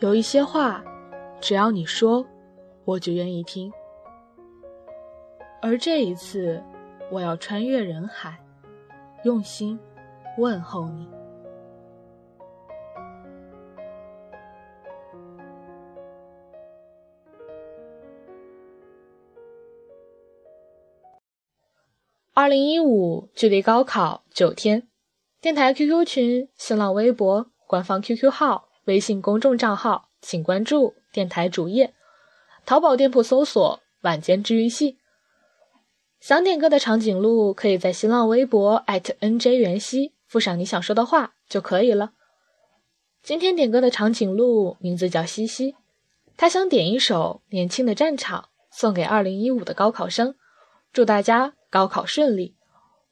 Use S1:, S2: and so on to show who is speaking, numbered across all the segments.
S1: 有一些话，只要你说，我就愿意听。而这一次，我要穿越人海，用心问候你。二零一五，距离高考九天，电台 QQ 群、新浪微博、官方 QQ 号、微信公众账号，请关注电台主页。淘宝店铺搜索“晚间治愈系”。想点歌的长颈鹿可以在新浪微博 @nj 元熙附上你想说的话就可以了。今天点歌的长颈鹿名字叫西西，他想点一首《年轻的战场》送给二零一五的高考生，祝大家。高考顺利，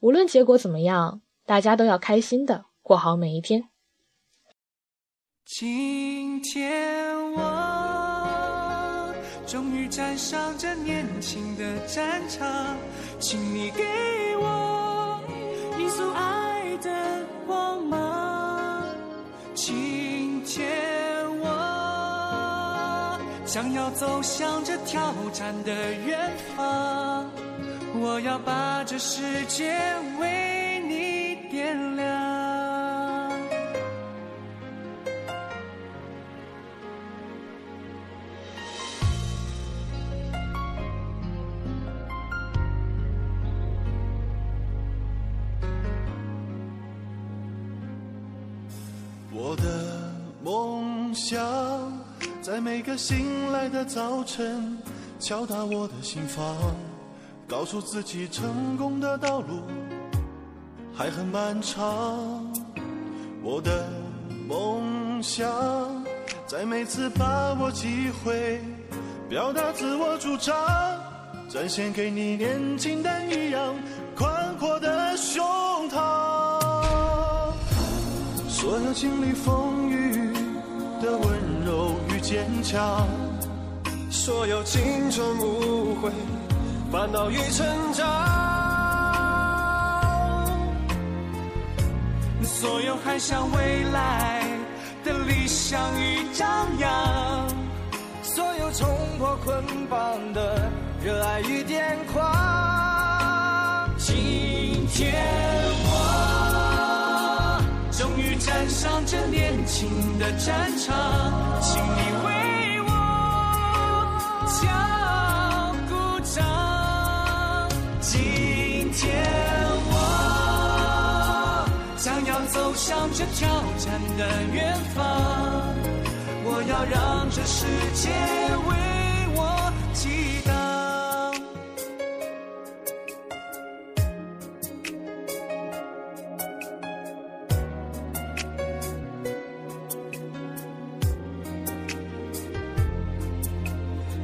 S1: 无论结果怎么样，大家都要开心的过好每一天。
S2: 今天我终于站上这年轻的战场，请你给我一束爱的光芒。今天我将要走向这挑战的远方。我要把这世界为你点亮。想，在每个醒来的早晨，敲打我的心房。告诉自己，成功的道路还很漫长。我的梦想，在每次把握机会，表达自我主张，展现给你年轻但一样宽阔的胸膛。所有经历风的温柔与坚强，所有青春无悔。烦恼与成长，所有海向未来的理想与张扬，所有冲破捆绑的热爱与癫狂。今天我终于站上这年轻的战场，请你为我敲鼓掌。今天，我将要走向这挑战的远方，我要让这世界为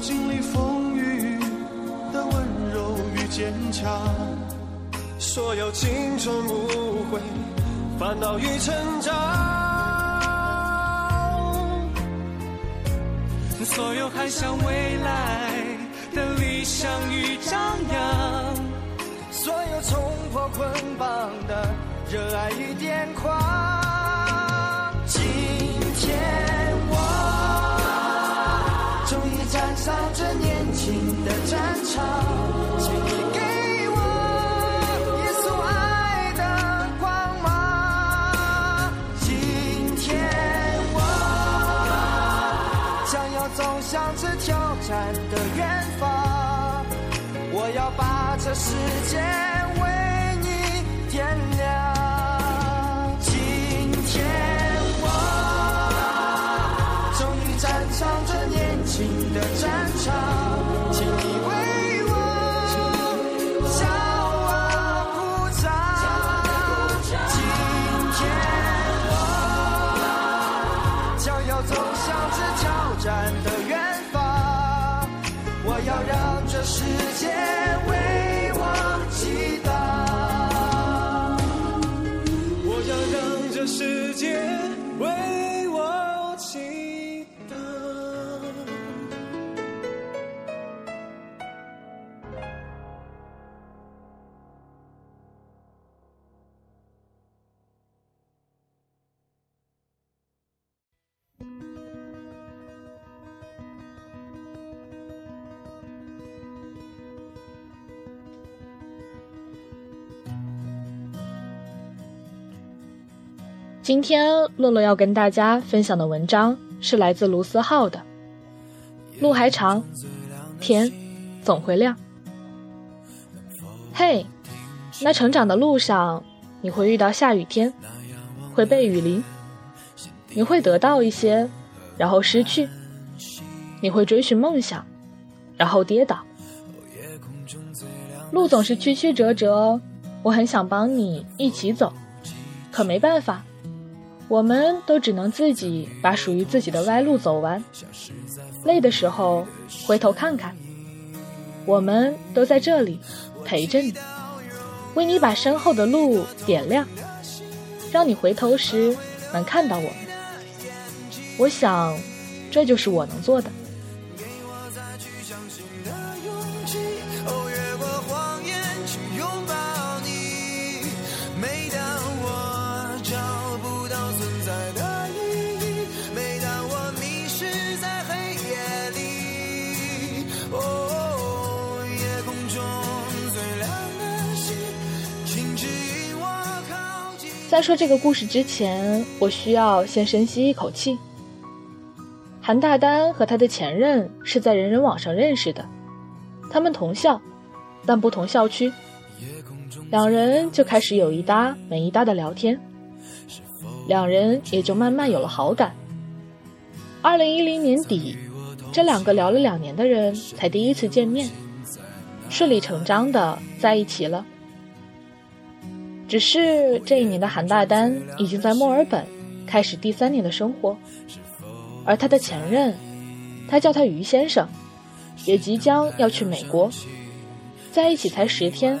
S2: 经历风雨的温柔与。坚强，所有青春无悔，烦恼与成长，所有海向未来的理想与张扬，所有冲破捆绑的热爱与癫狂。到这年轻的战场，请你给我耶稣爱的光芒。今天我将要走向这挑战的远方，我要把这世界。走向这挑战的远方。我要让这世界
S1: 今天洛洛要跟大家分享的文章是来自卢思浩的《路还长，天总会亮》。嘿，那成长的路上，你会遇到下雨天，会被雨淋，你会得到一些，然后失去，你会追寻梦想，然后跌倒。路总是曲曲折折，我很想帮你一起走，可没办法，我们都只能自己把属于自己的歪路走完。累的时候回头看看，我们都在这里陪着你，为你把身后的路点亮，让你回头时能看到我们。我想，这就是我能做的。在说这个故事之前，我需要先深吸一口气。韩大丹和他的前任是在人人网上认识的，他们同校，但不同校区，两人就开始有一搭没一搭的聊天，两人也就慢慢有了好感。二零一零年底，这两个聊了两年的人才第一次见面，顺理成章的在一起了。只是这一年的韩大丹已经在墨尔本开始第三年的生活，而他的前任，他叫他于先生，也即将要去美国。在一起才十天，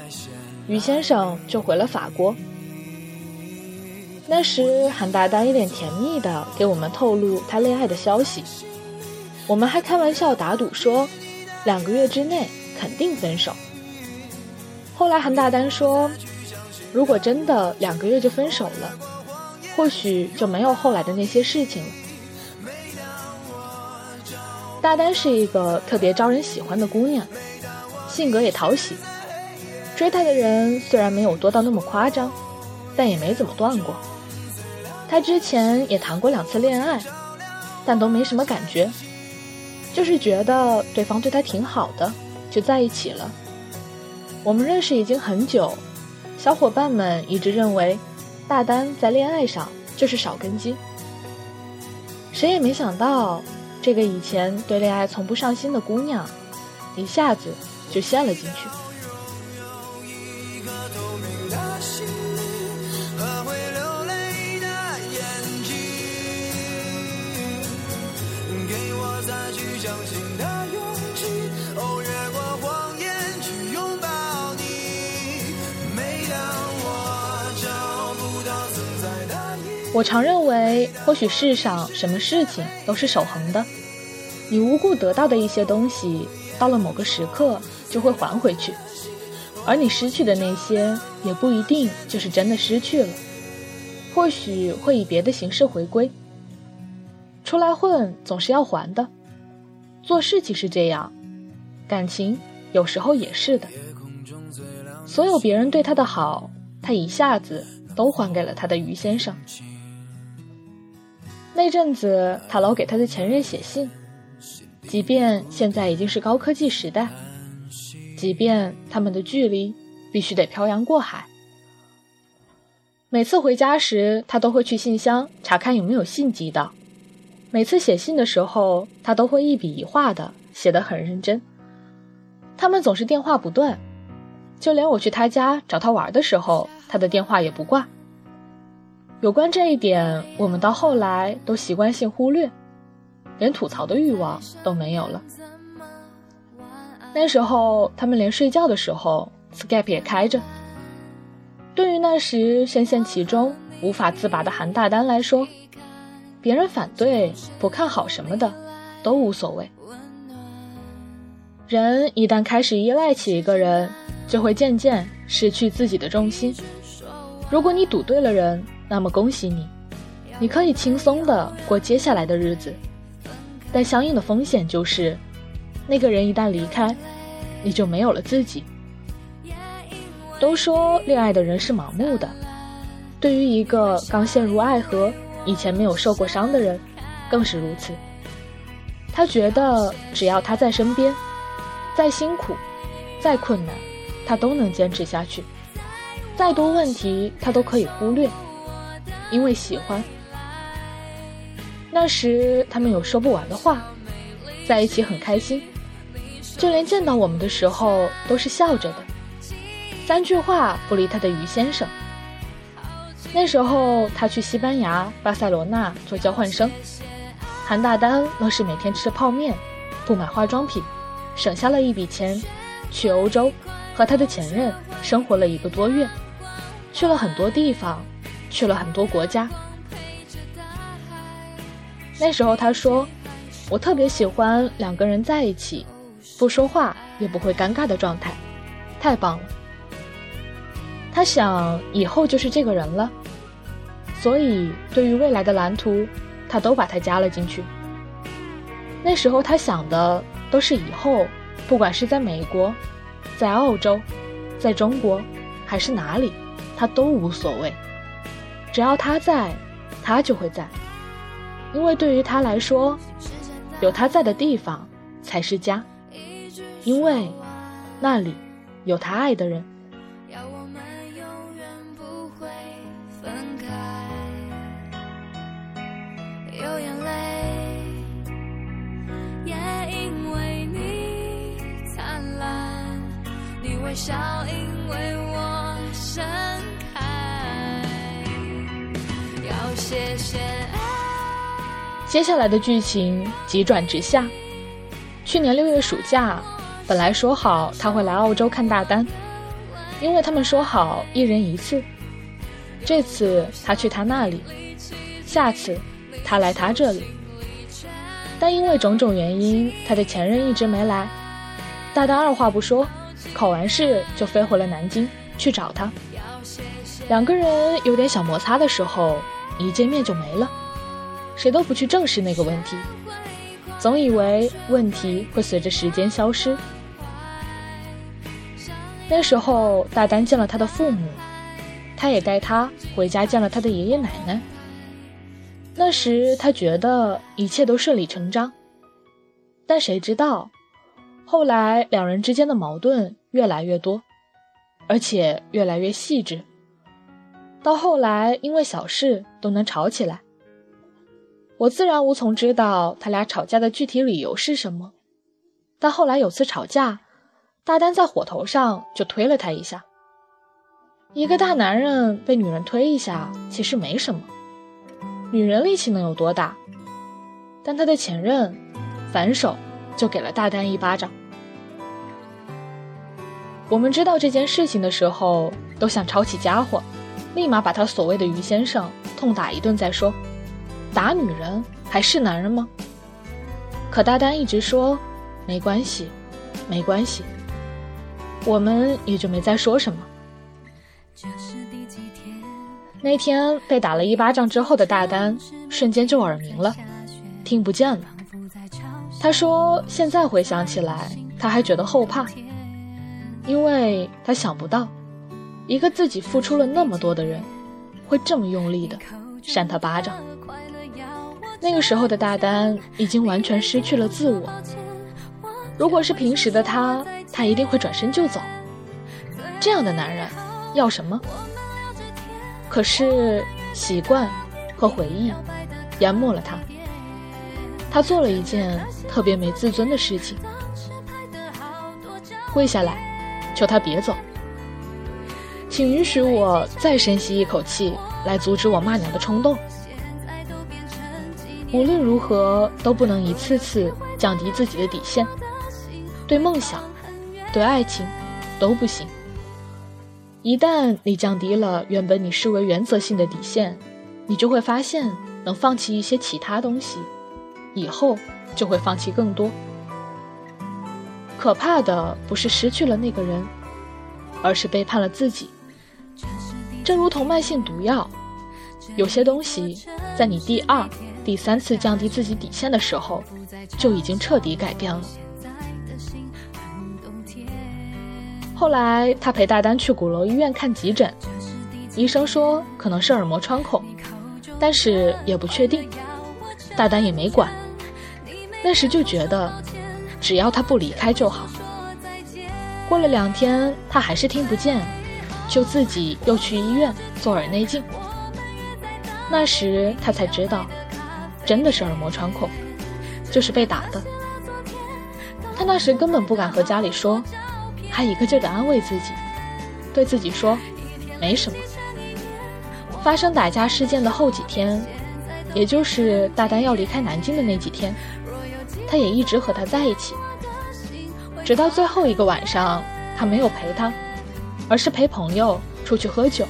S1: 于先生就回了法国。那时韩大丹一脸甜蜜的给我们透露他恋爱的消息，我们还开玩笑打赌说，两个月之内肯定分手。后来韩大丹说。如果真的两个月就分手了，或许就没有后来的那些事情了。大丹是一个特别招人喜欢的姑娘，性格也讨喜。追她的人虽然没有多到那么夸张，但也没怎么断过。她之前也谈过两次恋爱，但都没什么感觉，就是觉得对方对她挺好的，就在一起了。我们认识已经很久。小伙伴们一直认为，大丹在恋爱上就是少根筋。谁也没想到，这个以前对恋爱从不上心的姑娘，一下子就陷了进去。我常认为，或许世上什么事情都是守恒的。你无故得到的一些东西，到了某个时刻就会还回去；而你失去的那些，也不一定就是真的失去了，或许会以别的形式回归。出来混总是要还的，做事情是这样，感情有时候也是的。所有别人对他的好，他一下子都还给了他的于先生。那阵子，他老给他的前任写信，即便现在已经是高科技时代，即便他们的距离必须得漂洋过海。每次回家时，他都会去信箱查看有没有信寄到。每次写信的时候，他都会一笔一画的写得很认真。他们总是电话不断，就连我去他家找他玩的时候，他的电话也不挂。有关这一点，我们到后来都习惯性忽略，连吐槽的欲望都没有了。那时候，他们连睡觉的时候，Skype 也开着。对于那时深陷其中、无法自拔的韩大丹来说，别人反对、不看好什么的，都无所谓。人一旦开始依赖起一个人，就会渐渐失去自己的重心。如果你赌对了人，那么恭喜你，你可以轻松的过接下来的日子，但相应的风险就是，那个人一旦离开，你就没有了自己。都说恋爱的人是盲目的，对于一个刚陷入爱河、以前没有受过伤的人，更是如此。他觉得只要他在身边，再辛苦、再困难，他都能坚持下去；再多问题，他都可以忽略，因为喜欢。那时他们有说不完的话，在一起很开心，就连见到我们的时候都是笑着的，三句话不离他的于先生。那时候他去西班牙巴塞罗那做交换生。韩大丹愣是每天吃泡面，不买化妆品，省下了一笔钱，去欧洲和他的前任生活了一个多月，去了很多地方，去了很多国家。那时候他说：“我特别喜欢两个人在一起，不说话也不会尴尬的状态，太棒了。”他想以后就是这个人了，所以对于未来的蓝图。他都把它加了进去。那时候他想的都是以后，不管是在美国、在澳洲、在中国，还是哪里，他都无所谓。只要他在，他就会在。因为对于他来说，有他在的地方才是家。因为那里有他爱的人。有眼泪，也因为你灿烂；你微笑，因为我盛谢谢接下来的剧情急转直下。去年六月暑假，本来说好他会来澳洲看大丹，因为他们说好一人一次。这次他去他那里，下次他来他这里。但因为种种原因，他的前任一直没来。大丹二话不说。考完试就飞回了南京去找他，两个人有点小摩擦的时候，一见面就没了，谁都不去正视那个问题，总以为问题会随着时间消失。那时候大丹见了他的父母，他也带他回家见了他的爷爷奶奶。那时他觉得一切都顺理成章，但谁知道？后来，两人之间的矛盾越来越多，而且越来越细致。到后来，因为小事都能吵起来。我自然无从知道他俩吵架的具体理由是什么。但后来有次吵架，大丹在火头上就推了他一下。一个大男人被女人推一下，其实没什么，女人力气能有多大？但他的前任反手就给了大丹一巴掌。我们知道这件事情的时候，都想抄起家伙，立马把他所谓的于先生痛打一顿再说。打女人还是男人吗？可大丹一直说没关系，没关系，我们也就没再说什么。那天被打了一巴掌之后的大丹，瞬间就耳鸣了，听不见了。他说现在回想起来，他还觉得后怕。因为他想不到，一个自己付出了那么多的人，会这么用力的扇他巴掌。那个时候的大丹已经完全失去了自我。如果是平时的他，他一定会转身就走。这样的男人要什么？可是习惯和回忆淹没了他。他做了一件特别没自尊的事情，跪下来。求他别走，请允许我再深吸一口气，来阻止我骂娘的冲动。无论如何都不能一次次降低自己的底线，对梦想，对爱情，都不行。一旦你降低了原本你视为原则性的底线，你就会发现能放弃一些其他东西，以后就会放弃更多。可怕的不是失去了那个人，而是背叛了自己。正如同慢性毒药，有些东西在你第二、第三次降低自己底线的时候，就已经彻底改变了。后来，他陪大丹去鼓楼医院看急诊，医生说可能是耳膜穿孔，但是也不确定。大丹也没管，那时就觉得只要他不离开就好。过了两天，他还是听不见，就自己又去医院做耳内镜。那时他才知道，真的是耳膜穿孔，就是被打的。他那时根本不敢和家里说，还一个劲儿的安慰自己，对自己说没什么。发生打架事件的后几天，也就是大丹要离开南京的那几天，他也一直和他在一起，直到最后一个晚上，他没有陪他，而是陪朋友出去喝酒。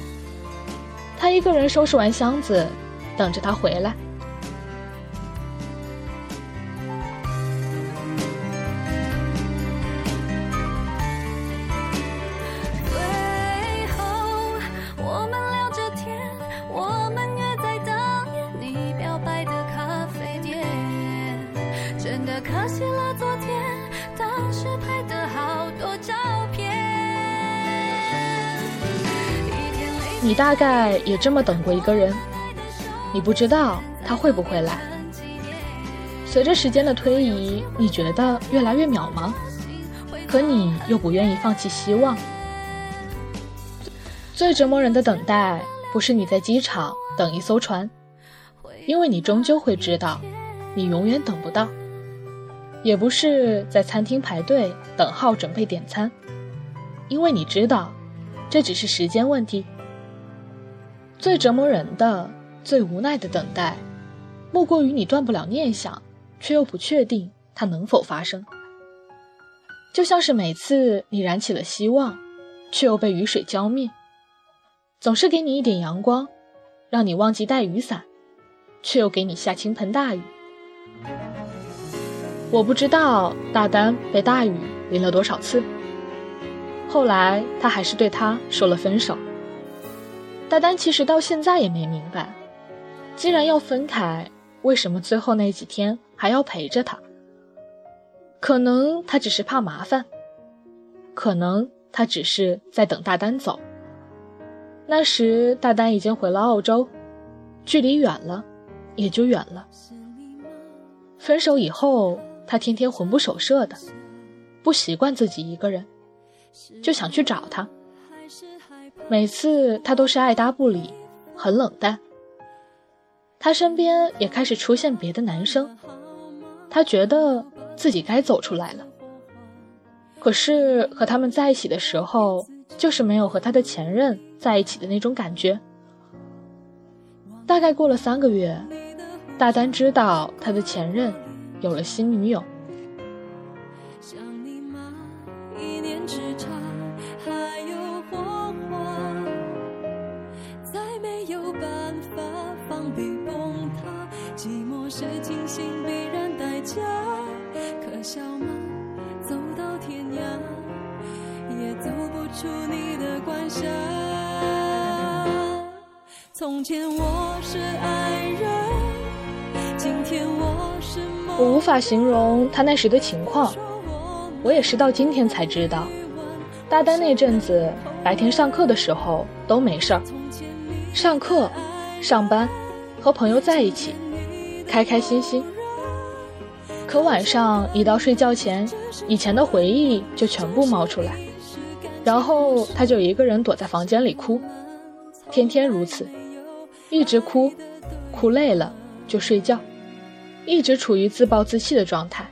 S1: 他一个人收拾完箱子，等着他回来。真的可惜了，昨天当时你大概也这么等过一个人，你不知道他会不会来。随着时间的推移，你觉得越来越渺茫，可你又不愿意放弃希望。最折磨人的等待，不是你在机场等一艘船，因为你终究会知道，你永远等不到；也不是在餐厅排队等号准备点餐，因为你知道，这只是时间问题。最折磨人的、最无奈的等待，莫过于你断不了念想，却又不确定它能否发生。就像是每次你燃起了希望，却又被雨水浇灭；总是给你一点阳光，让你忘记带雨伞，却又给你下倾盆大雨。我不知道大丹被大雨淋了多少次，后来他还是对他说了分手。大丹其实到现在也没明白，既然要分开，为什么最后那几天还要陪着他？可能他只是怕麻烦，可能他只是在等大丹走。那时大丹已经回了澳洲，距离远了，也就远了。分手以后，他天天魂不守舍的，不习惯自己一个人，就想去找他。每次他都是爱答不理，很冷淡。他身边也开始出现别的男生，他觉得自己该走出来了。可是和他们在一起的时候，就是没有和他的前任在一起的那种感觉。大概过了三个月，大丹知道他的前任有了新女友。从前我是爱人，今天我是我无法形容他那时的情况，我也是到今天才知道，大丹那阵子白天上课的时候都没事儿，上课、上班，和朋友在一起，开开心心。可晚上一到睡觉前，以前的回忆就全部冒出来。然后他就一个人躲在房间里哭，天天如此，一直哭，哭累了就睡觉，一直处于自暴自弃的状态。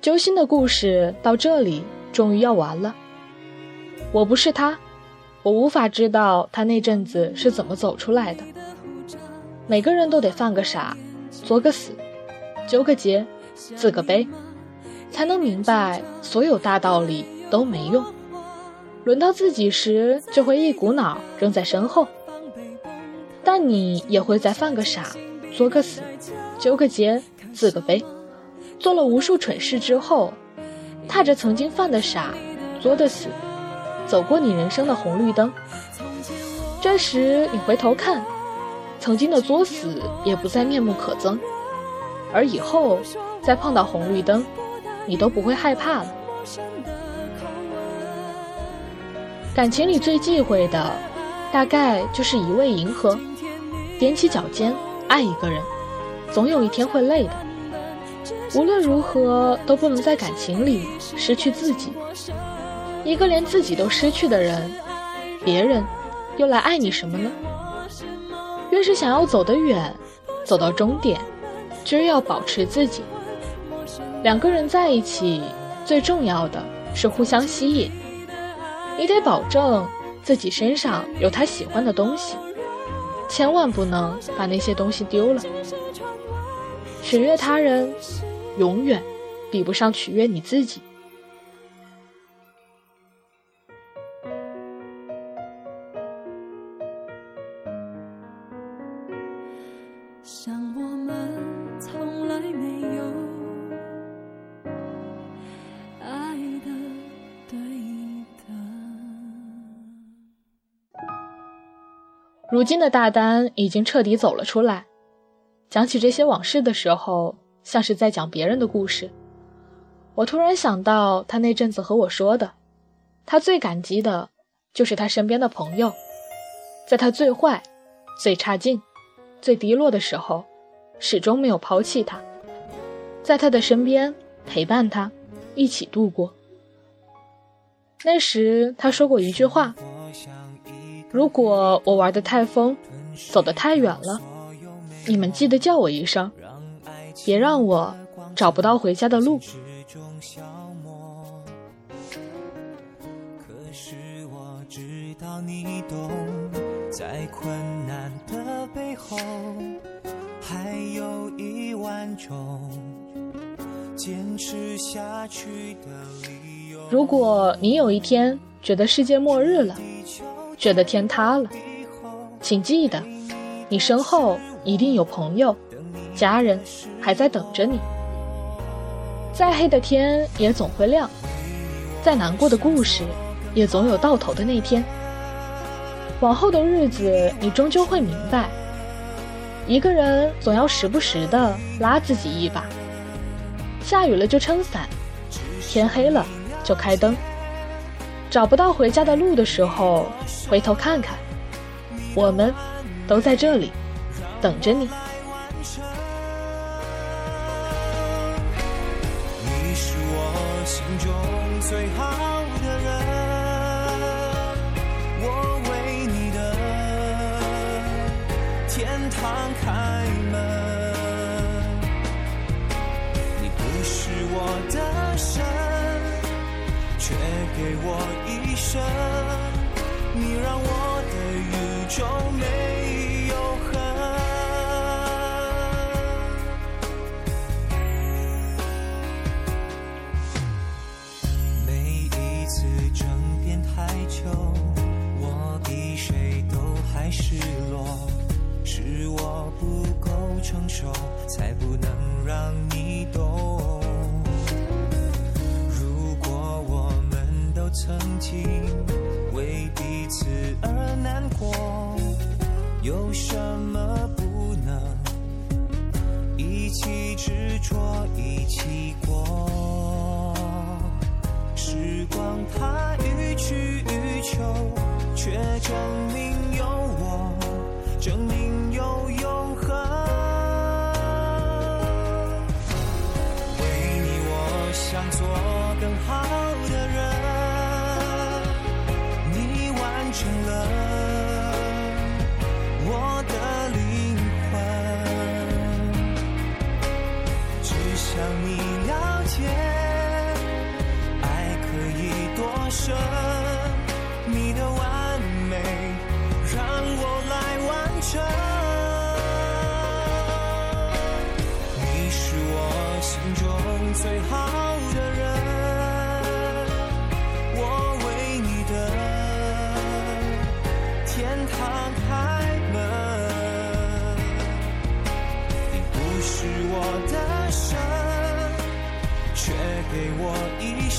S1: 揪心的故事到这里终于要完了。我不是他，我无法知道他那阵子是怎么走出来的。每个人都得犯个傻，作个死，纠个结，自个悲，才能明白所有大道理。都没用，轮到自己时就会一股脑扔在身后。那你也会在犯个傻、作个死、纠个结、自个悲，做了无数蠢事之后，踏着曾经犯的傻、作的死，走过你人生的红绿灯。这时你回头看，曾经的作死也不再面目可憎，而以后再碰到红绿灯，你都不会害怕了。感情里最忌讳的，
S3: 大概就是一味迎合，踮起脚尖爱一个人，总有一天会累的。无论如何都不能在感情里失去自己。一个连自己都失去的人，别人又来爱你什么呢？越是想要走得远，走到终点，就要保持自己。两个人在一起，最重要的是互相吸引。你得保证自己身上有他喜欢的东西，千万不能把那些东西丢了。取悦他人，永远比不上取悦你自己。如今的大丹已经彻底走了出来，讲起这些往事的时候，像是在讲别人的故事。我突然想到他那阵子和我说的，他最感激的就是他身边的朋友，在他最坏、最差劲、最低落的时候，始终没有抛弃他，在他的身边陪伴他，一起度过。那时他说过一句话。如果我玩的太疯，走得太远了，你们记得叫我一声，别让我找不到回家的路。在困难的背后，还有一万种坚持下去的理由。如果你有一天觉得世界末日了，觉得天塌了，请记得，你身后一定有朋友、家人还在等着你。再黑的天也总会亮，再难过的故事也总有到头的那天。往后的日子，你终究会明白，一个人总要时不时的拉自己一把。下雨了就撑伞，天黑了就开灯。找不到回家的路的时候，回头看看，我们都在这里等着你。你是我心中最好的人，我为你的天堂开门。给我一生，你让我的宇宙没有恨。每一次争辩太久，我比谁都还失落，是我不够成熟，才不能让你懂。曾经为彼此而难过，有什么不能一起执着一起过？时光它予取予求，却证明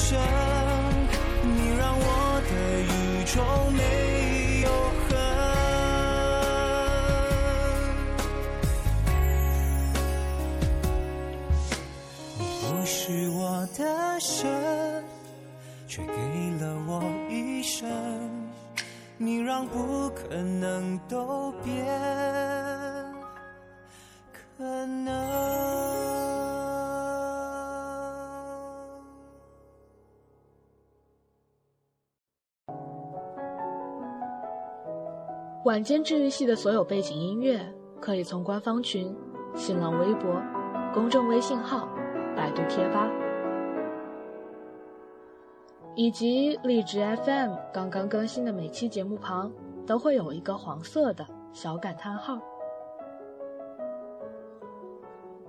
S3: 生，你让我的宇宙没有恨。你不是我的神，却给了我一生，你让不可能都变可能。
S1: 晚间治愈系的所有背景音乐，可以从官方群、新浪微博、公众微信号、百度贴吧，以及荔枝 FM 刚刚更新的每期节目旁，都会有一个黄色的小感叹号。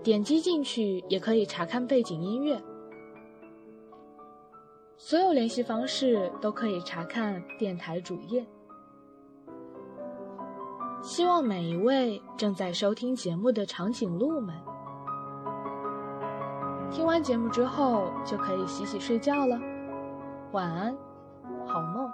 S1: 点击进去也可以查看背景音乐。所有联系方式都可以查看电台主页。希望每一位正在收听节目的长颈鹿们，听完节目之后就可以洗洗睡觉了。晚安，好梦。